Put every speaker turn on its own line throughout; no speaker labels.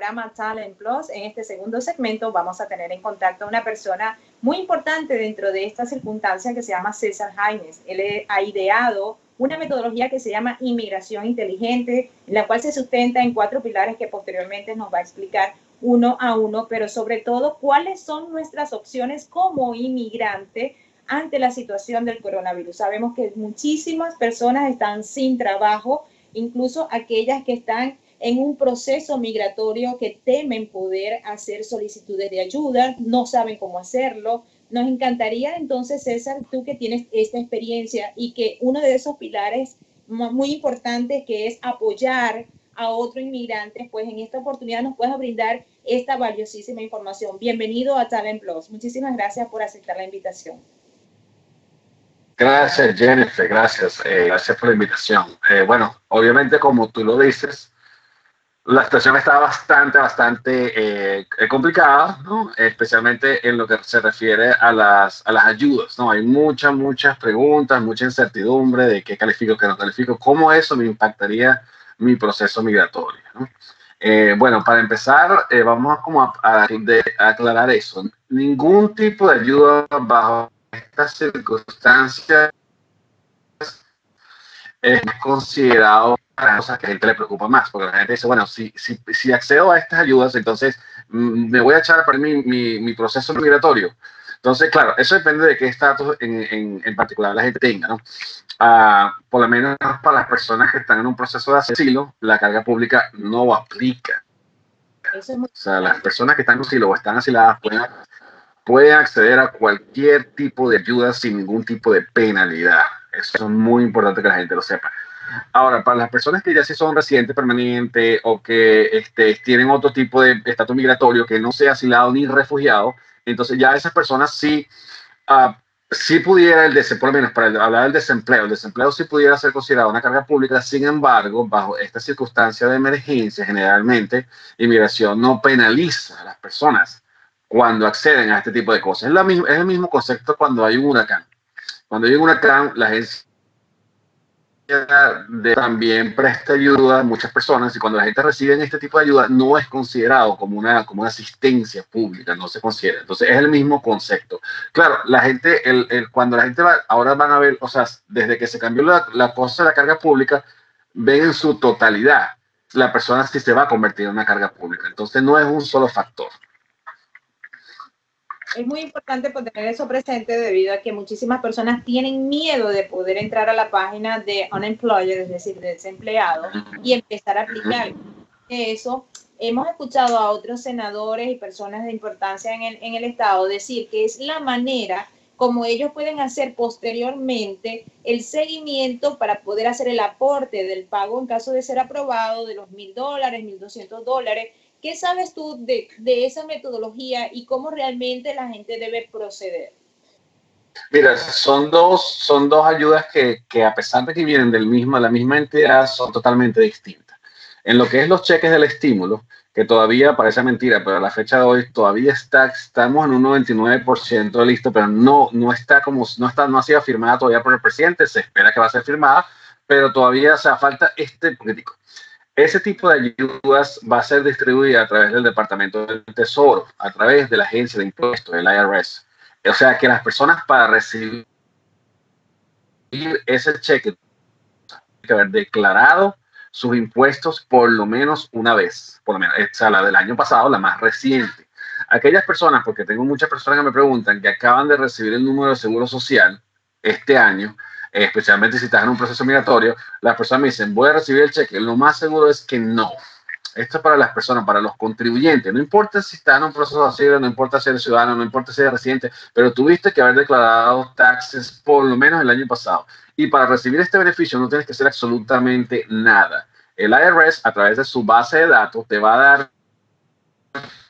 programa Talent Plus. En este segundo segmento vamos a tener en contacto a una persona muy importante dentro de esta circunstancia que se llama César Jaimes. Él ha ideado una metodología que se llama inmigración inteligente, en la cual se sustenta en cuatro pilares que posteriormente nos va a explicar uno a uno, pero sobre todo cuáles son nuestras opciones como inmigrante ante la situación del coronavirus. Sabemos que muchísimas personas están sin trabajo, incluso aquellas que están en un proceso migratorio que temen poder hacer solicitudes de ayuda, no saben cómo hacerlo. Nos encantaría entonces, César, tú que tienes esta experiencia y que uno de esos pilares muy importantes que es apoyar a otro inmigrante, pues en esta oportunidad nos puedas brindar esta valiosísima información. Bienvenido a Talent Plus. Muchísimas gracias por aceptar la invitación.
Gracias, Jennifer. Gracias. Eh, gracias por la invitación. Eh, bueno, obviamente, como tú lo dices, la situación está bastante, bastante eh, complicada, ¿no? especialmente en lo que se refiere a las, a las ayudas. ¿no? Hay muchas, muchas preguntas, mucha incertidumbre de qué califico, qué no califico, cómo eso me impactaría mi proceso migratorio. Eh, bueno, para empezar, eh, vamos como a, a, aclarar eso. Ningún tipo de ayuda bajo estas circunstancias es considerado para cosas que a la gente le preocupa más, porque la gente dice, bueno, si, si, si accedo a estas ayudas, entonces mm, me voy a echar a perder mi, mi, mi, proceso migratorio. Entonces, claro, eso depende de qué estatus en, en, en particular la gente tenga, ¿no? Uh, por lo menos para las personas que están en un proceso de asilo, la carga pública no aplica. Eso es o sea, las personas que están en asilo o están asiladas pueden, pueden acceder a cualquier tipo de ayuda sin ningún tipo de penalidad. Eso es muy importante que la gente lo sepa. Ahora, para las personas que ya sí son residentes permanentes o que este, tienen otro tipo de estatus migratorio que no sea asilado ni refugiado, entonces ya esas personas sí uh, si pudiera el desempleo, por lo menos para hablar del desempleo, el desempleo sí pudiera ser considerado una carga pública, sin embargo, bajo esta circunstancia de emergencia, generalmente, inmigración no penaliza a las personas cuando acceden a este tipo de cosas. Es, la es el mismo concepto cuando hay un huracán. Cuando hay un huracán, la agencia también presta ayuda a muchas personas y cuando la gente recibe este tipo de ayuda no es considerado como una, como una asistencia pública, no se considera. Entonces es el mismo concepto. Claro, la gente, el, cuando la gente va, ahora van a ver, o sea, desde que se cambió la, la cosa de la carga pública, ven en su totalidad la persona si se va a convertir en una carga pública. Entonces no es un solo factor
es muy importante tener eso presente debido a que muchísimas personas tienen miedo de poder entrar a la página de unemployed, es decir, de desempleado, y empezar a aplicar eso. Hemos escuchado a otros senadores y personas de importancia en el, en el Estado decir que es la manera como ellos pueden hacer posteriormente el seguimiento para poder hacer el aporte del pago en caso de ser aprobado de los mil dólares, mil doscientos dólares ¿Qué sabes tú de, de, esa metodología y cómo realmente la gente debe proceder?
Mira, son dos, son dos ayudas que, que a pesar de que vienen del mismo, la misma entidad, son totalmente distintas. En lo que es los cheques del estímulo, que todavía parece mentira, pero a la fecha de hoy todavía está, estamos en un 99% listo, pero no, no está como, no está, no ha sido firmada todavía por el presidente, se espera que va a ser firmada, pero todavía o sea, falta este político. Ese tipo de ayudas va a ser distribuida a través del Departamento del Tesoro, a través de la Agencia de Impuestos, el IRS. O sea que las personas para recibir ese cheque tienen que haber declarado sus impuestos por lo menos una vez, por lo menos, o sea, la del año pasado, la más reciente. Aquellas personas, porque tengo muchas personas que me preguntan que acaban de recibir el número de seguro social este año, especialmente si estás en un proceso migratorio, las personas me dicen, voy a recibir el cheque. Lo más seguro es que no. Esto es para las personas, para los contribuyentes. No importa si estás en un proceso de asilo, no importa ser ciudadano, no importa ser residente, pero tuviste que haber declarado taxes por lo menos el año pasado. Y para recibir este beneficio no tienes que hacer absolutamente nada. El IRS, a través de su base de datos, te va a dar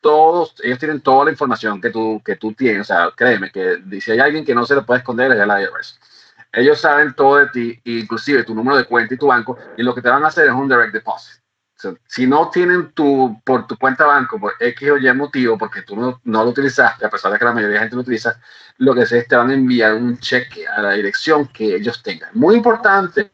todos, ellos tienen toda la información que tú, que tú tienes. O sea, créeme que si hay alguien que no se le puede esconder es el IRS. Ellos saben todo de ti, inclusive tu número de cuenta y tu banco, y lo que te van a hacer es un direct deposit. O si no tienen tu, por tu cuenta banco, por X o Y motivo, porque tú no, no, lo utilizaste, a pesar de que la mayoría de la gente lo utiliza, lo que sé es te van a enviar un cheque a la dirección que ellos tengan. Muy importante,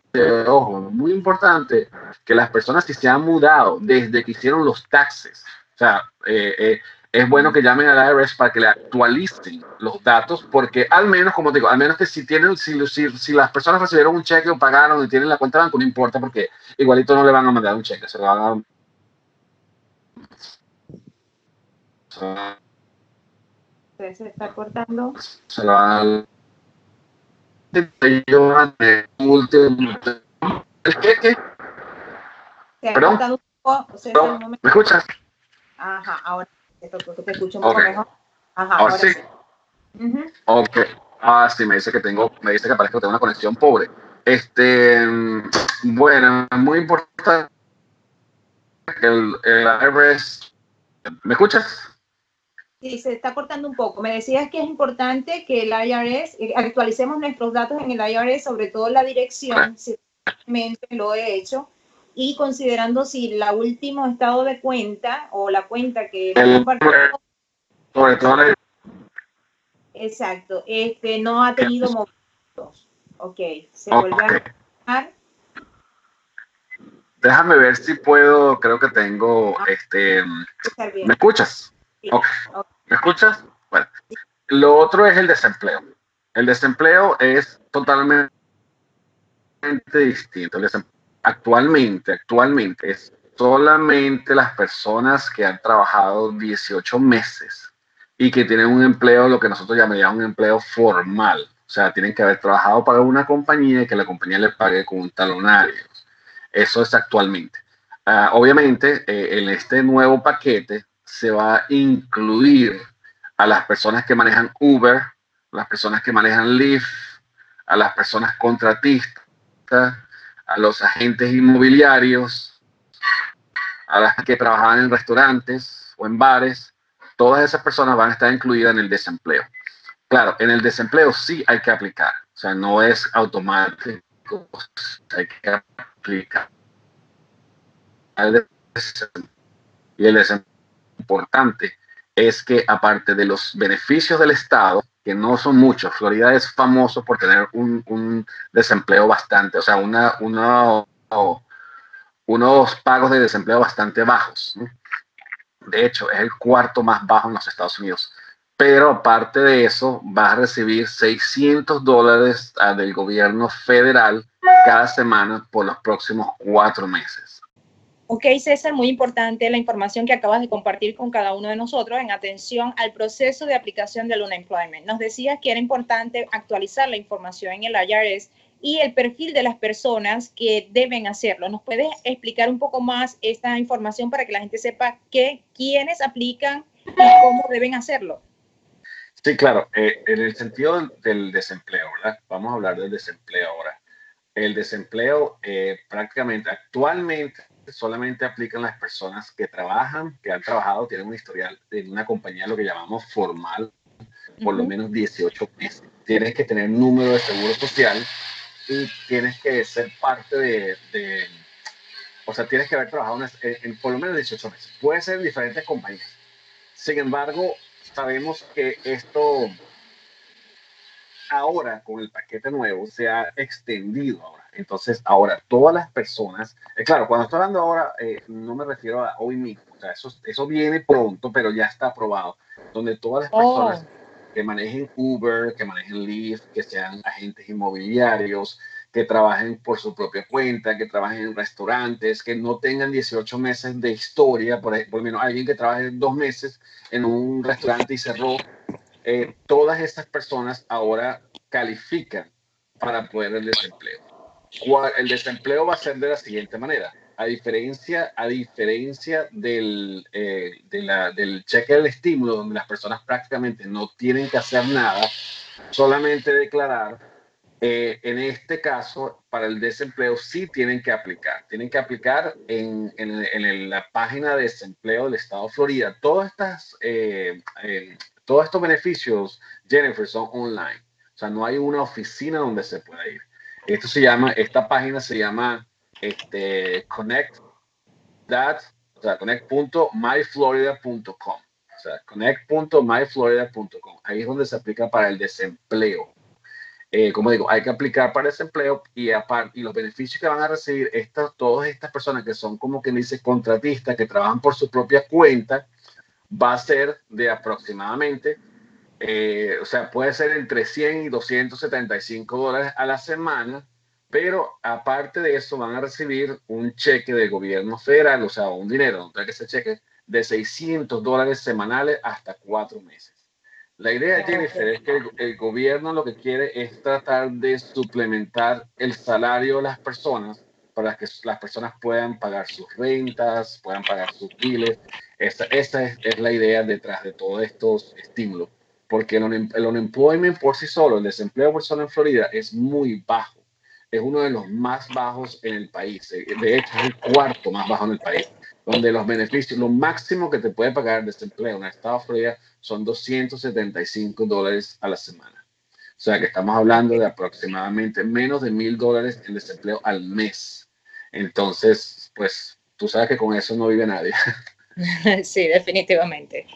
ojo, muy importante que las personas que se han mudado desde que hicieron los taxes sea, eh, eh, es bueno que llamen al IRS para que le actualicen los datos, porque al menos, como digo, al menos que si tienen, si, si, si, las personas recibieron un cheque o pagaron y tienen la cuenta de banco, no importa, porque igualito no le van a mandar un cheque, se lo van a...
Se está cortando.
Se lo van a... ¿Qué? ¿Qué? ¿Perdón? ¿Me escuchas?
Ajá, ahora te escucho un poco mejor. Ajá,
ahora, sí. Ok. Ah, sí, me dice que tengo, me dice que parece que tengo una conexión pobre. Este, bueno, muy importante el, el IRS. ¿Me escuchas?
Sí, se está cortando un poco. Me decías que es importante que el IRS, eh, actualicemos nuestros datos en el IRS, sobre todo la dirección, si lo he hecho, y considerando si la último estado de cuenta o la cuenta que
sobre todo
exacto este no ha tenido movimientos. Ok se vuelve a
déjame ver si puedo creo que tengo ah, este me escuchas me escuchas bueno. Lo otro es el desempleo. El desempleo es totalmente distinto. El desempleo actualmente, actualmente es solamente las personas que han trabajado 18 meses y que tienen un empleo, lo que nosotros llamaríamos un empleo formal. O sea, tienen que haber trabajado para una compañía y que la compañía les pague con un talonario. Eso es actualmente. Ah, obviamente, eh, en este nuevo paquete se va a incluir a las personas que manejan Uber, las personas que manejan Lyft, a las personas contratistas, a los agentes inmobiliarios, a las que trabajaban en restaurantes o en bares, todas esas personas van a estar incluidas en el desempleo. Claro, en el desempleo sí hay que aplicar, o sea, no es automático, hay que aplicar. Y el desempleo importante es que aparte de los beneficios del Estado, que no son muchos. Florida es famoso por tener un, desempleo bastante, o sea, una, unos pagos de desempleo bastante bajos. De hecho, es el cuarto más bajo en los Estados Unidos. Pero aparte de eso, va a recibir 600 dólares ah, del gobierno federal cada semana por los próximos cuatro meses.
Ok, César, muy importante la información que acabas de compartir con cada uno de nosotros en atención al proceso de aplicación del unemployment. Nos decías que era importante actualizar la información en el IRS y el perfil de las personas que deben hacerlo. ¿Nos puedes explicar un poco más esta información para que la gente sepa qué, quiénes aplican y cómo deben hacerlo?
Sí, claro. Eh, en el sentido del, desempleo, ¿verdad? Vamos a hablar del desempleo ahora. El desempleo eh, prácticamente actualmente solamente aplican las personas que trabajan, que han trabajado, tienen un historial en una compañía, lo que llamamos formal, por lo menos 18 meses. Tienes que tener número de seguro social y tienes que ser parte de, o sea, tienes que haber trabajado en, por lo menos 18 meses. Puede ser en diferentes compañías. Sin embargo, sabemos que esto ahora con el paquete nuevo se ha extendido ahora. Entonces, ahora todas las personas, eh, claro, cuando estoy hablando ahora, eh, no me refiero a hoy mismo, o sea, eso, eso viene pronto, pero ya está aprobado, donde todas las personas oh. que manejen Uber, que manejen Lyft, que sean agentes inmobiliarios, que trabajen por su propia cuenta, que trabajen en restaurantes, que no tengan 18 meses de historia, por, por lo menos alguien que trabaje dos meses en un restaurante y cerró, eh, todas estas personas ahora califican para poder el desempleo. El desempleo va a ser de la siguiente manera. A diferencia, a diferencia del, eh, del cheque del estímulo, donde las personas prácticamente no tienen que hacer nada, solamente declarar, eh, en este caso, para el desempleo sí tienen que aplicar. Tienen que aplicar en, en, la página de desempleo del estado de Florida. Todas estas, todos estos beneficios, Jennifer, son online. O sea, no hay una oficina donde se pueda ir. Esto se llama, esta página se llama este, connect that, o sea, connect.myflorida.com. O sea, connect.myflorida.com. Ahí es donde se aplica para el desempleo. eh, como digo, hay que aplicar para ese empleo y, y los beneficios que van a recibir estas, todas estas personas que son como que dice contratistas, que trabajan por su propia cuenta, va a ser de aproximadamente, eh, o sea, puede ser entre 100 y 275 dólares a la semana, pero aparte de eso van a recibir un cheque del gobierno federal, o sea, un dinero, que ese cheque de 600 dólares semanales hasta cuatro meses. La idea, de Jennifer, es que el, gobierno lo que quiere es tratar de suplementar el salario de las personas para que las personas puedan pagar sus rentas, puedan pagar sus biles. Esa, esa es, la idea detrás de todos estos estímulos, porque el, el unemployment por sí solo, el desempleo por sí solo en Florida es muy bajo. Es uno de los más bajos en el país. De hecho, es el cuarto más bajo en el país donde los beneficios, lo máximo que te puede pagar desempleo en el estado de Florida son 275 dólares a la semana. O sea que estamos hablando de aproximadamente menos de mil dólares en desempleo al mes. Entonces, pues tú sabes que con eso no vive nadie.
Sí, definitivamente.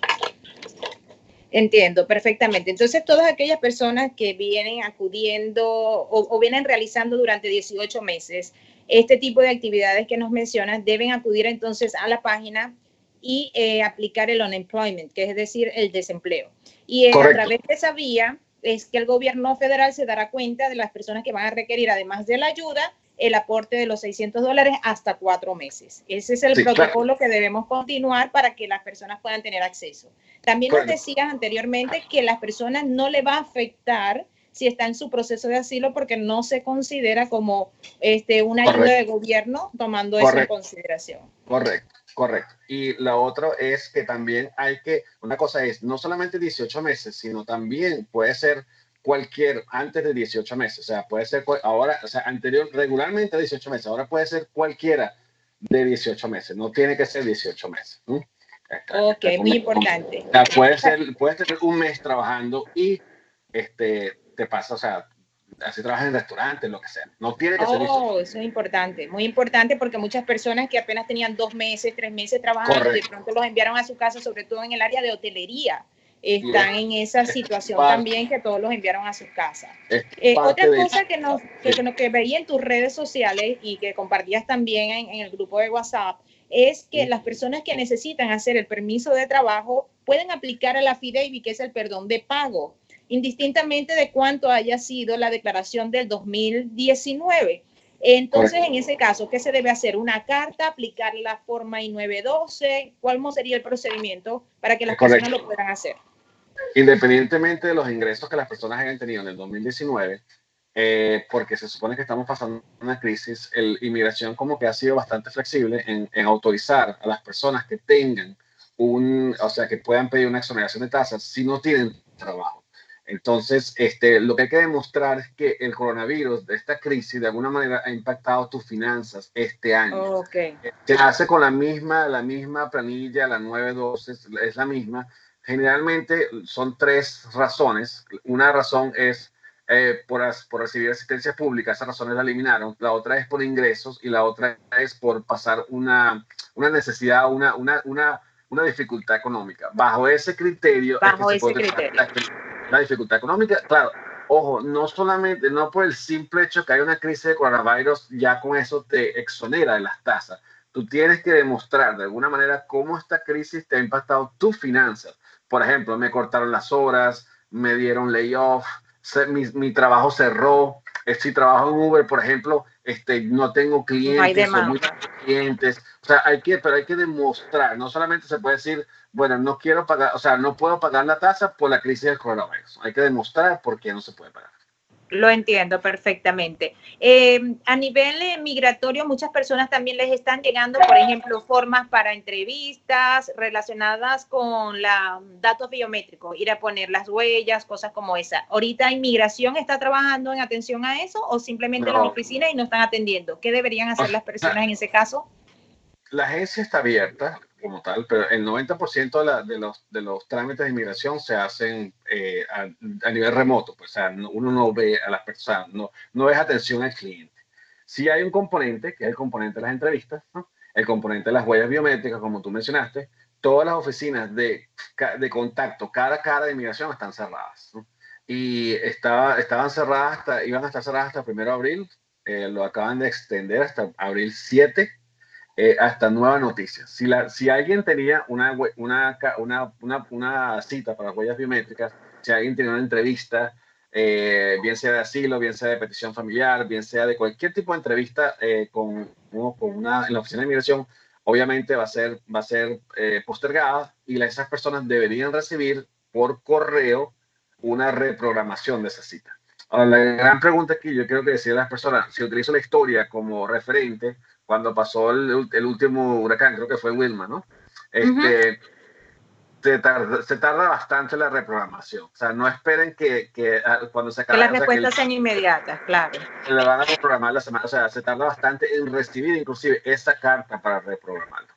Entiendo perfectamente. Entonces, todas aquellas personas que vienen acudiendo o, o vienen realizando durante 18 meses este tipo de actividades que nos mencionas, deben acudir entonces a la página y eh, aplicar el unemployment, que es decir, el desempleo. Y a través de esa vía es que el gobierno federal se dará cuenta de las personas que van a requerir, además de la ayuda, el aporte de los 600 dólares hasta cuatro meses. Ese es el protocolo que debemos continuar para que las personas puedan tener acceso. También nos decías anteriormente que las personas no le va a afectar si está en su proceso de asilo porque no se considera como este, una ayuda de gobierno tomando eso en consideración.
Correcto, correcto. Y la otra es que también hay que, una cosa es, no solamente 18 meses, sino también puede ser cualquier, antes de 18 meses, o sea, puede ser ahora, o sea, anterior, regularmente 18 meses, ahora puede ser cualquiera de 18 meses, no tiene que ser 18 meses.
Ok, muy importante.
puede ser, puede ser un mes trabajando y este, te pasa, o sea, así trabajas en restaurantes, lo que sea. No tiene que ser
eso. eso es importante, muy importante porque muchas personas que apenas tenían dos meses, tres meses trabajando y de pronto los enviaron a su casa, sobre todo en el área de hotelería, están en esa situación también que todos los enviaron a sus casas. Eh, otra cosa que, nos, que, que, veía en tus redes sociales y que compartías también en, en el grupo de WhatsApp es que las personas que necesitan hacer el permiso de trabajo pueden aplicar a la FIDEIBI, que es el perdón de pago indistintamente de cuánto haya sido la declaración del 2019. Entonces, en ese caso, ¿qué se debe hacer? ¿Una carta, aplicar la forma I-912? ¿Cuál sería el procedimiento para que las personas lo puedan hacer?
Independientemente de los ingresos que las personas hayan tenido en el 2019, eh, porque se supone que estamos pasando una crisis, el inmigración como que ha sido bastante flexible en, en, autorizar a las personas que tengan un, o sea, que puedan pedir una exoneración de tasas si no tienen trabajo. Entonces, este, lo que hay que demostrar es que el coronavirus, de esta crisis, de alguna manera ha impactado tus finanzas este año.
Okay.
Se hace con la misma, la misma planilla, la 912 es la misma. Generalmente son tres razones. Una razón es eh, por, por, recibir asistencia pública, esas razones la eliminaron. La otra es por ingresos y la otra es por pasar una, una necesidad, una, una, una, una dificultad económica. Bajo ese criterio,
Bajo ese criterio
la dificultad económica, claro, ojo, no solamente, no por el simple hecho que hay una crisis de coronavirus, ya con eso te exonera de las tasas. Tú tienes que demostrar de alguna manera cómo esta crisis te ha impactado tus finanzas. Por ejemplo, me cortaron las horas, me dieron layoff, mi, mi trabajo cerró. Si trabajo en Uber, por ejemplo, este, no tengo clientes, no muy clientes. O sea, hay que, pero hay que demostrar. No solamente se puede decir, bueno, no quiero pagar, o sea, no puedo pagar la tasa por la crisis del coronavirus. Hay que demostrar por qué no se puede pagar.
Lo entiendo perfectamente. Eh, a nivel migratorio, muchas personas también les están llegando, por ejemplo, formas para entrevistas relacionadas con la, datos biométricos, ir a poner las huellas, cosas como esa. ¿Ahorita inmigración está trabajando en atención a eso o simplemente las oficinas y no están atendiendo? ¿Qué deberían hacer las personas en ese caso?
La agencia está abierta como tal, pero el 90% de, la, de, los, de los trámites de inmigración se hacen eh, a, nivel remoto, pues o sea, uno no ve a las personas, no, no es atención al cliente. Sí hay un componente, que es el componente de las entrevistas, el componente de las huellas biométricas, como tú mencionaste, todas las oficinas de, de contacto cara a cara de inmigración están cerradas. y estaba, estaban cerradas hasta, iban a estar cerradas hasta el 1 de abril, eh, lo acaban de extender hasta abril 7, eh, hasta nueva noticia. Si, alguien tenía una, cita para las huellas biométricas, si alguien tenía una entrevista, eh, bien sea de asilo, bien sea de petición familiar, bien sea de cualquier tipo de entrevista con, con, una, en la oficina de inmigración, obviamente va a ser, va a ser postergada y esas personas deberían recibir por correo una reprogramación de esa cita. La gran pregunta aquí, yo quiero que decir a las personas, si utilizo la historia como referente, cuando pasó el, el último huracán, creo que fue Wilma, ¿no? Este, se, tarda, se, tarda, bastante la reprogramación. O sea, no esperen que, que ah, cuando se
acabe... Que las respuestas sean inmediatas, claro.
Le van a reprogramar la semana. O sea, se tarda bastante en recibir inclusive esa carta para reprogramarlo.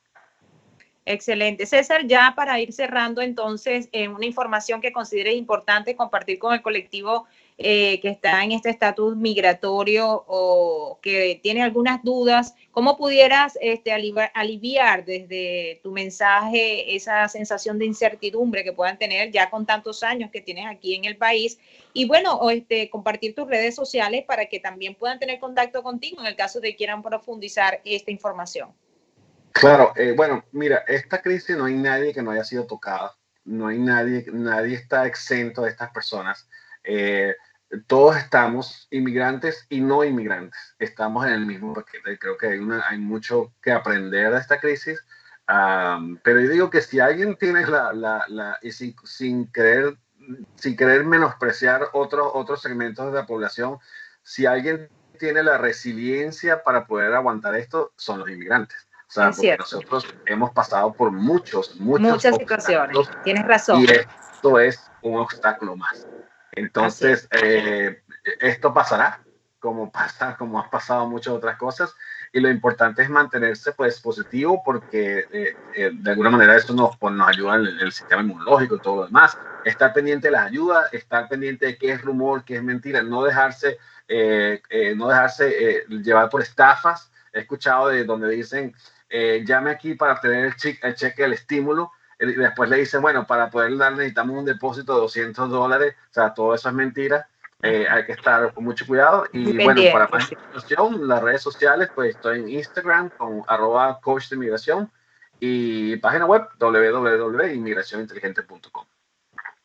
Excelente. César, ya para ir cerrando entonces, eh, una información que considere importante compartir con el colectivo eh, que está en este estatus migratorio o que tiene algunas dudas, ¿cómo pudieras este, aliviar, desde tu mensaje esa sensación de incertidumbre que puedan tener ya con tantos años que tienes aquí en el país? Y bueno, este, compartir tus redes sociales para que también puedan tener contacto contigo en el caso de que quieran profundizar esta información.
Claro, eh, bueno, mira, esta crisis no hay nadie que no haya sido tocada, no hay nadie, nadie está exento de estas personas. Eh, todos estamos, inmigrantes y no inmigrantes, estamos en el mismo paquete. Creo que hay, hay mucho que aprender de esta crisis, pero yo digo que si alguien tiene la, la, la y sin, sin, querer, sin querer menospreciar otros, otros segmentos de la población, si alguien tiene la resiliencia para poder aguantar esto, son los inmigrantes. O sea, nosotros hemos pasado por muchos, muchos
muchas situaciones. Tienes razón.
Y esto es un obstáculo más. Entonces, eh, esto pasará, como pasa, como ha pasado muchas otras cosas. Y lo importante es mantenerse pues positivo porque eh, eh, de alguna manera esto nos, pues, nos ayuda en el, sistema inmunológico y todo lo demás. Estar pendiente de las ayudas, estar pendiente de qué es rumor, qué es mentira, no dejarse, no dejarse llevar por estafas. He escuchado de donde dicen, eh, llame aquí para cheque, el cheque del estímulo. Y después le dicen, bueno, para poder dar necesitamos un depósito de 200 dólares. O sea, todo eso es mentira. Eh, hay que estar con mucho cuidado. Y bueno, para más información, las redes sociales, pues estoy en Instagram con arroba coach de inmigración y página web www.inmigracioninteligente.com.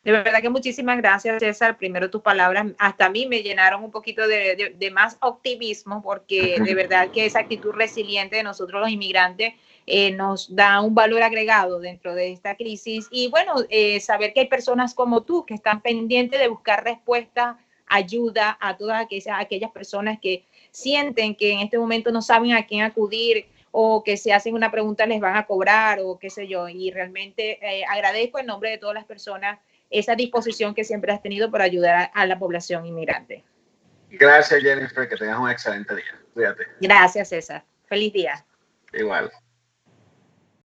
De verdad que muchísimas gracias, César. Primero tus palabras hasta a mí me llenaron un poquito de, más optimismo porque de verdad que esa actitud resiliente de nosotros los inmigrantes eh, nos da un valor agregado dentro de esta crisis. Y bueno, eh, saber que hay personas como tú que están pendientes de buscar respuesta, ayuda a todas aquellas, aquellas personas que sienten que en este momento no saben a quién acudir o que si hacen una pregunta les van a cobrar o qué sé yo. Y realmente eh, agradezco en nombre de todas las personas esa disposición que siempre has tenido para ayudar a, la población inmigrante.
Gracias, Jennifer. Que tengas un excelente día. Cuídate.
Gracias, César. Feliz día.
Igual.